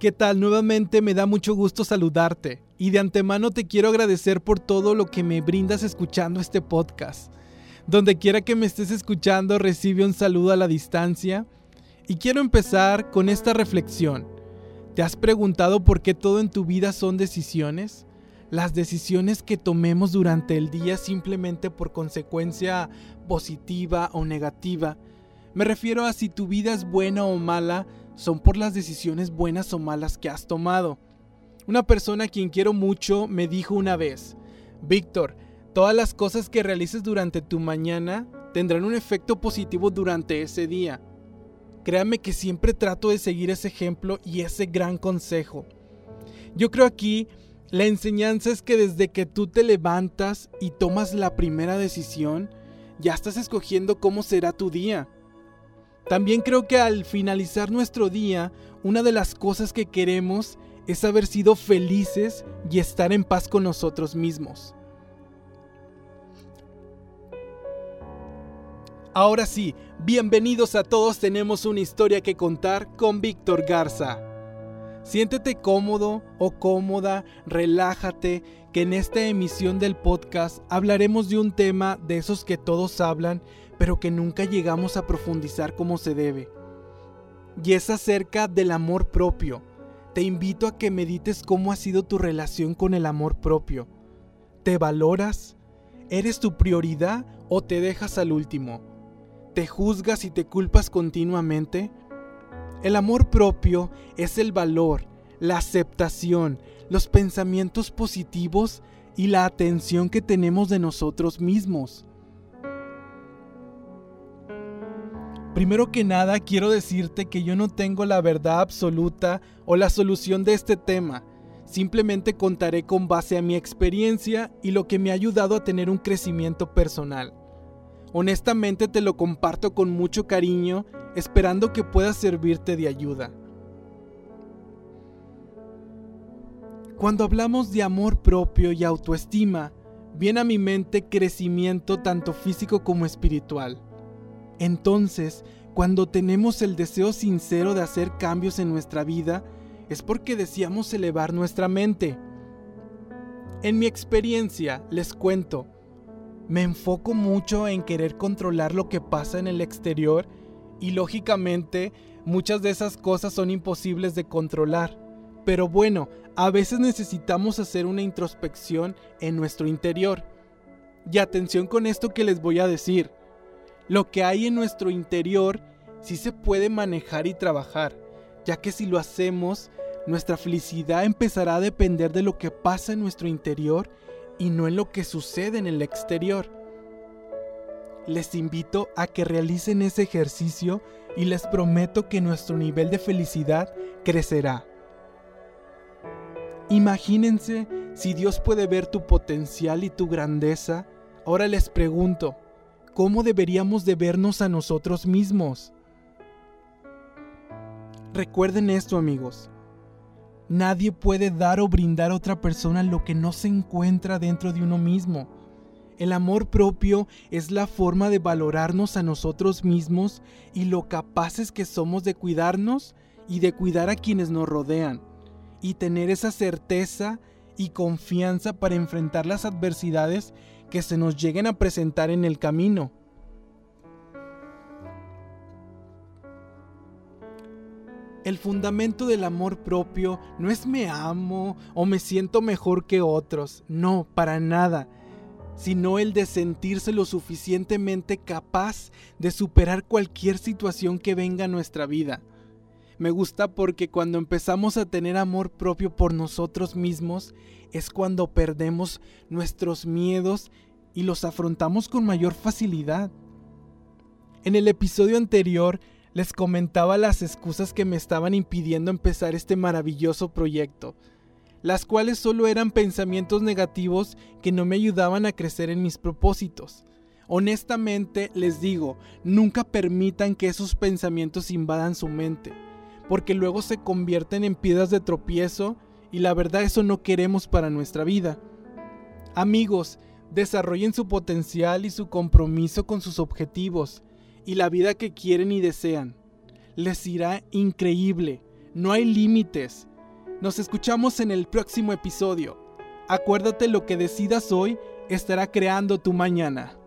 ¿Qué tal? Nuevamente me da mucho gusto saludarte y de antemano te quiero agradecer por todo lo que me brindas escuchando este podcast. Donde quiera que me estés escuchando, recibe un saludo a la distancia y quiero empezar con esta reflexión. ¿Te has preguntado por qué todo en tu vida son decisiones? Las decisiones que tomemos durante el día simplemente por consecuencia positiva o negativa. Me refiero a si tu vida es buena o mala, son por las decisiones buenas o malas que has tomado. Una persona a quien quiero mucho me dijo una vez, Víctor, todas las cosas que realices durante tu mañana tendrán un efecto positivo durante ese día. Créame que siempre trato de seguir ese ejemplo y ese gran consejo. Yo creo aquí la enseñanza es que desde que tú te levantas y tomas la primera decisión, ya estás escogiendo cómo será tu día. También creo que al finalizar nuestro día, una de las cosas que queremos es haber sido felices y estar en paz con nosotros mismos. Ahora sí, bienvenidos a todos, tenemos una historia que contar con Víctor Garza. Siéntete cómodo o cómoda, relájate, que en esta emisión del podcast hablaremos de un tema de esos que todos hablan pero que nunca llegamos a profundizar como se debe. Y es acerca del amor propio. Te invito a que medites cómo ha sido tu relación con el amor propio. ¿Te valoras? ¿Eres tu prioridad o te dejas al último? ¿Te juzgas y te culpas continuamente? El amor propio es el valor, la aceptación, los pensamientos positivos y la atención que tenemos de nosotros mismos. Primero que nada quiero decirte que yo no tengo la verdad absoluta o la solución de este tema. Simplemente contaré con base a mi experiencia y lo que me ha ayudado a tener un crecimiento personal. Honestamente te lo comparto con mucho cariño, esperando que pueda servirte de ayuda. Cuando hablamos de amor propio y autoestima, viene a mi mente crecimiento tanto físico como espiritual. Entonces, cuando tenemos el deseo sincero de hacer cambios en nuestra vida, es porque deseamos elevar nuestra mente. En mi experiencia, les cuento, me enfoco mucho en querer controlar lo que pasa en el exterior y lógicamente muchas de esas cosas son imposibles de controlar. Pero bueno, a veces necesitamos hacer una introspección en nuestro interior. Y atención con esto que les voy a decir lo que hay en nuestro interior sí se puede manejar y trabajar, ya que si lo hacemos, nuestra felicidad empezará a depender de lo que pasa en nuestro interior y no en lo que sucede en el exterior. Les invito a que realicen ese ejercicio y les prometo que nuestro nivel de felicidad crecerá. Imagínense si Dios puede ver tu potencial y tu grandeza. Ahora les pregunto, cómo deberíamos de vernos a nosotros mismos. Recuerden esto amigos. Nadie puede dar o brindar a otra persona lo que no se encuentra dentro de uno mismo. El amor propio es la forma de valorarnos a nosotros mismos y lo capaces que somos de cuidarnos y de cuidar a quienes nos rodean. Y tener esa certeza y confianza para enfrentar las adversidades que se nos lleguen a presentar en el camino. El fundamento del amor propio no es me amo o me siento mejor que otros, no, para nada, sino el de sentirse lo suficientemente capaz de superar cualquier situación que venga a nuestra vida. Me gusta porque cuando empezamos a tener amor propio por nosotros mismos es cuando perdemos nuestros miedos y los afrontamos con mayor facilidad. En el episodio anterior les comentaba las excusas que me estaban impidiendo empezar este maravilloso proyecto, las cuales solo eran pensamientos negativos que no me ayudaban a crecer en mis propósitos. Honestamente les digo, nunca permitan que esos pensamientos invadan su mente porque luego se convierten en piedras de tropiezo y la verdad eso no queremos para nuestra vida. Amigos, desarrollen su potencial y su compromiso con sus objetivos y la vida que quieren y desean. Les irá increíble, no hay límites. Nos escuchamos en el próximo episodio. Acuérdate lo que decidas hoy estará creando tu mañana.